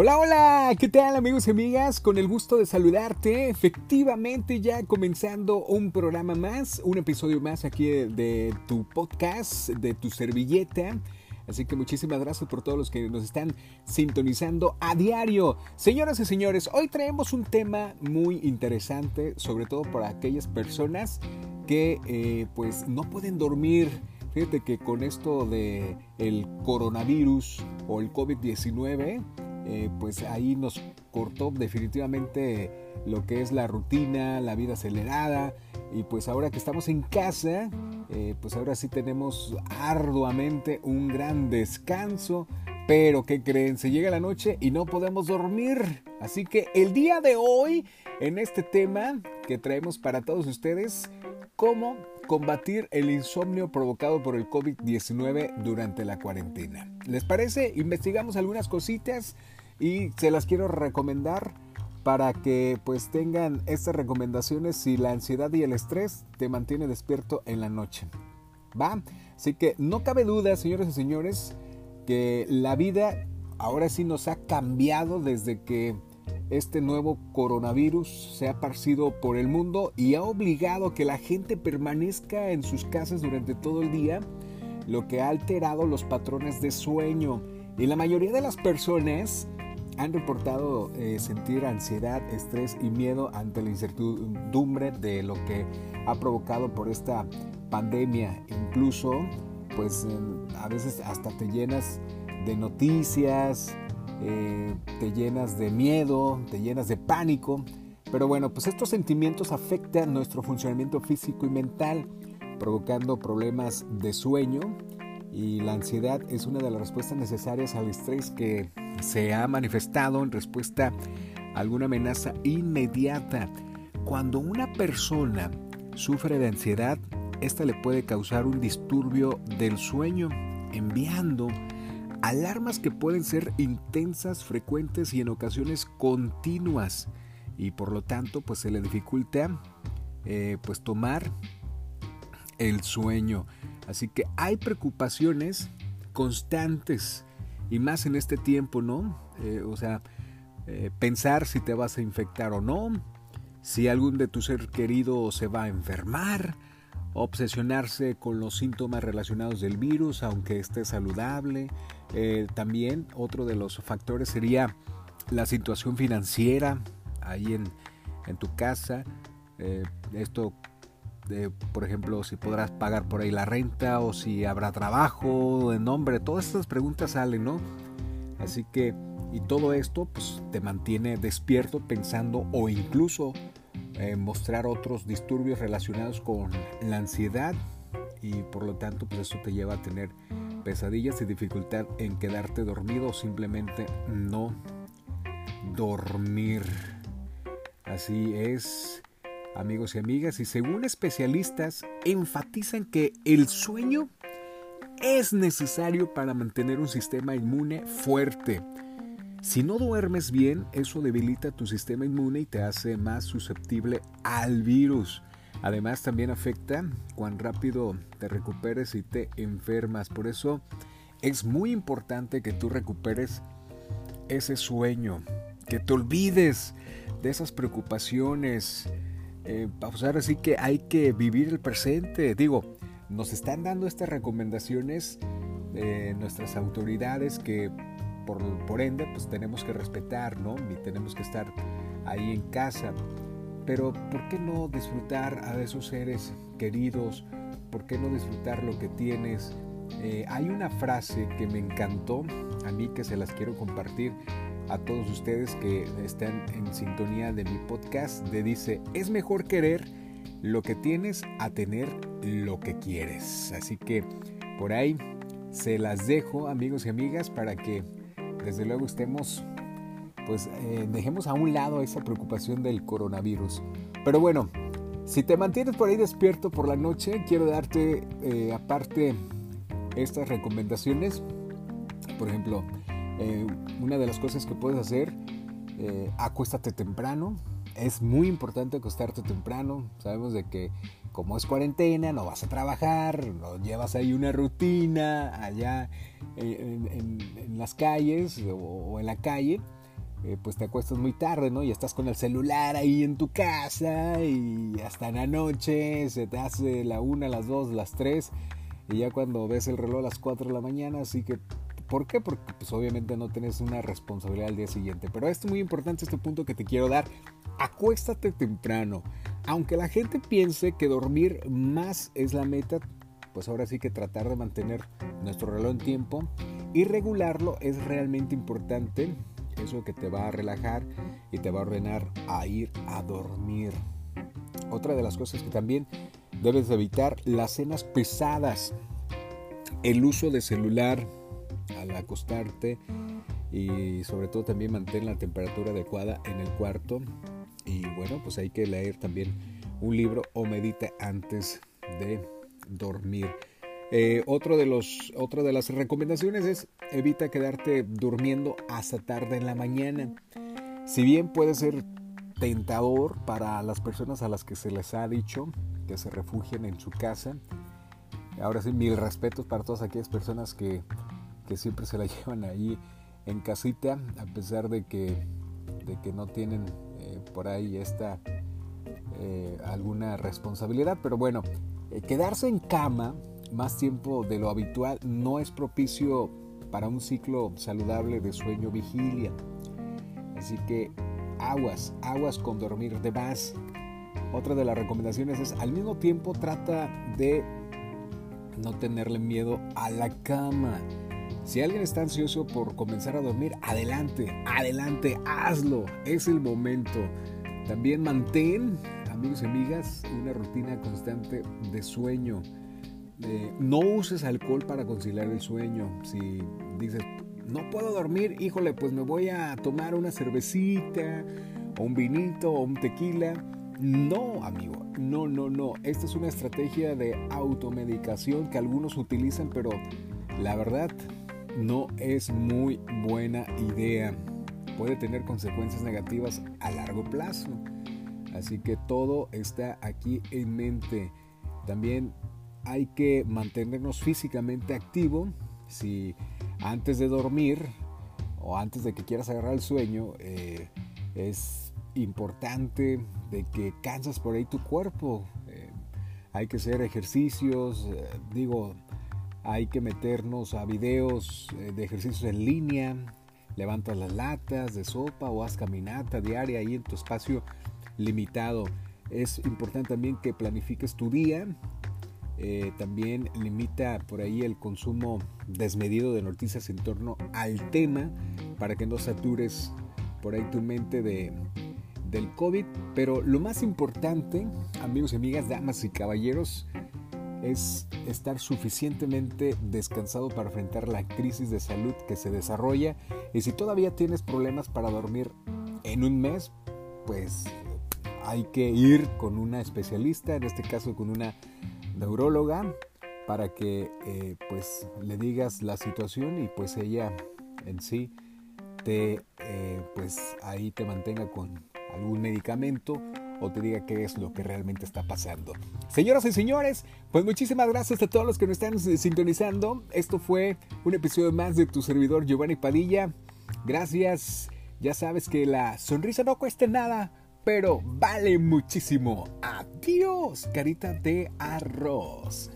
Hola, hola, ¿qué tal amigos y amigas? Con el gusto de saludarte. Efectivamente, ya comenzando un programa más, un episodio más aquí de, tu podcast, de tu servilleta. Así que muchísimas gracias por todos los que nos están sintonizando a diario. Señoras y señores, hoy traemos un tema muy interesante, sobre todo para aquellas personas que eh, pues no pueden dormir. Fíjate que con esto de el coronavirus o el COVID-19, eh, pues ahí nos cortó definitivamente lo que es la rutina, la vida acelerada y pues ahora que estamos en casa, eh, pues ahora sí tenemos arduamente un gran descanso, pero ¿qué creen? Se llega la noche y no podemos dormir. Así que el día de hoy, en este tema que traemos para todos ustedes, cómo combatir el insomnio provocado por el COVID-19 durante la cuarentena. ¿Les parece? Investigamos algunas cositas y se las quiero recomendar para que pues tengan estas recomendaciones si la ansiedad y el estrés te mantiene despierto en la noche. ¿Va? Así que no cabe duda, señores y señores, que la vida ahora sí nos ha cambiado desde que este nuevo coronavirus se ha parcido por el mundo y ha obligado a que la gente permanezca en sus casas durante todo el día, lo que ha alterado los patrones de sueño. Y la mayoría de las personas han reportado eh, sentir ansiedad, estrés y miedo ante la incertidumbre de lo que ha provocado por esta pandemia. Incluso, pues a veces hasta te llenas de noticias, eh, te llenas de miedo, te llenas de pánico. Pero bueno, pues estos sentimientos afectan nuestro funcionamiento físico y mental, provocando problemas de sueño. Y la ansiedad es una de las respuestas necesarias al estrés que se ha manifestado en respuesta a alguna amenaza inmediata. Cuando una persona sufre de ansiedad, esta le puede causar un disturbio del sueño, enviando alarmas que pueden ser intensas, frecuentes y en ocasiones continuas. Y por lo tanto, pues se le dificulta eh, pues tomar el sueño. Así que hay preocupaciones constantes y más en este tiempo, ¿no? Eh, o sea, eh, pensar si te vas a infectar o no, si algún de tu ser querido se va a enfermar, obsesionarse con los síntomas relacionados del virus, aunque esté saludable. Eh, también otro de los factores sería la situación financiera ahí en, en tu casa. esto por ejemplo, si podrás pagar por ahí la renta o si habrá trabajo, de nombre, todas estas preguntas salen, ¿no? Así que, y todo esto pues te mantiene despierto pensando o incluso eh, mostrar otros disturbios relacionados con la ansiedad y por lo tanto pues eso te lleva a tener pesadillas y dificultad en quedarte dormido o simplemente no dormir. Así es amigos y amigas, y según especialistas enfatizan que el sueño es necesario para mantener un sistema inmune fuerte. Si no duermes bien, eso debilita tu sistema inmune y te hace más susceptible al virus. Además también afecta cuán rápido te recuperes y te enfermas. Por eso es muy importante que tú recuperes ese sueño, que te olvides de esas preocupaciones, eh, ahora sí que hay que vivir el presente. Digo, nos están dando estas recomendaciones eh, nuestras autoridades que por, por, ende pues tenemos que respetar, ¿no? Y tenemos que estar ahí en casa. Pero ¿por qué no disfrutar a esos seres queridos? ¿Por qué no disfrutar lo que tienes? Eh, hay una frase que me encantó a mí que se las quiero compartir a todos ustedes que están en sintonía de mi podcast, de dice, es mejor querer lo que tienes a tener lo que quieres. Así que por ahí se las dejo amigos y amigas para que desde luego estemos, pues eh, dejemos a un lado esa preocupación del coronavirus. Pero bueno, si te mantienes por ahí despierto por la noche, quiero darte eh, aparte estas recomendaciones. Por ejemplo, eh, una de las cosas que puedes hacer, eh, acuéstate temprano. Es muy importante acostarte temprano. Sabemos de que como es cuarentena, no vas a trabajar, no llevas ahí una rutina allá en, las calles o, en la calle. eh, pues te acuestas muy tarde, ¿no? Y estás con el celular ahí en tu casa y hasta en la noche se te hace la una, las dos, las tres y ya cuando ves el reloj a las 4 de la mañana, así que ¿Por qué? Porque pues obviamente no tienes una responsabilidad al día siguiente. Pero esto es muy importante, este punto que te quiero dar. Acuéstate temprano. Aunque la gente piense que dormir más es la meta, pues ahora sí que tratar de mantener nuestro reloj en tiempo y regularlo es realmente importante. Eso que te va a relajar y te va a ordenar a ir a dormir. Otra de las cosas que también debes evitar, las cenas pesadas, el uso de celular al acostarte y sobre todo también mantén la temperatura adecuada en el cuarto y bueno pues hay que leer también un libro o medita antes de dormir. Eh, otro de los, otra de las recomendaciones es evita quedarte durmiendo hasta tarde en la mañana. Si bien puede ser tentador para las personas a las que se les ha dicho que se refugien en su casa, ahora sí, mil respetos para todas aquellas personas que, que siempre se la llevan ahí en casita, a pesar de que, de que no tienen eh, por ahí esta eh, alguna responsabilidad. Pero bueno, quedarse en cama más tiempo de lo habitual no es propicio para un ciclo saludable de sueño vigilia. Así que aguas, aguas con dormir de más. Otra de las recomendaciones es al mismo tiempo trata de no tenerle miedo a la cama. Si alguien está ansioso por comenzar a dormir, adelante, adelante, hazlo. Es el momento. También mantén, amigos y amigas, una rutina constante de sueño no uses alcohol para conciliar el sueño. Si dices, no puedo dormir, híjole, pues me voy a tomar una cervecita, o un vinito, o un tequila. No, amigo, no, no, no. Esta es una estrategia de automedicación que algunos utilizan, pero la verdad no es muy buena idea. Puede tener consecuencias negativas a largo plazo. Así que todo está aquí en mente. También hay que mantenernos físicamente activo. Si antes de dormir o antes de que quieras agarrar el sueño, eh, es importante de que cansas por ahí tu cuerpo. Eh, hay que hacer ejercicios, eh, digo, hay que meternos a videos de ejercicios en línea, levantas las latas de sopa o haz caminata diaria ahí en tu espacio limitado. Es importante también que planifiques tu día, eh, también limita por ahí el consumo desmedido de noticias en torno al tema para que no satures por ahí tu mente de, del COVID. Pero lo más importante, amigos y amigas, damas y caballeros, es estar suficientemente descansado para enfrentar la crisis de salud que se desarrolla. Y si todavía tienes problemas para dormir en un mes, pues hay que ir con una especialista, en este caso con una neuróloga para que eh, pues le digas la situación y pues ella en sí te eh, pues ahí te mantenga con algún medicamento o te diga qué es lo que realmente está pasando. Señoras y señores, pues muchísimas gracias a todos los que nos están eh, sintonizando. Esto fue un episodio más de tu servidor Giovanni Padilla. Gracias. Ya sabes que la sonrisa no cuesta nada, pero vale muchísimo. Adiós, carita de arroz.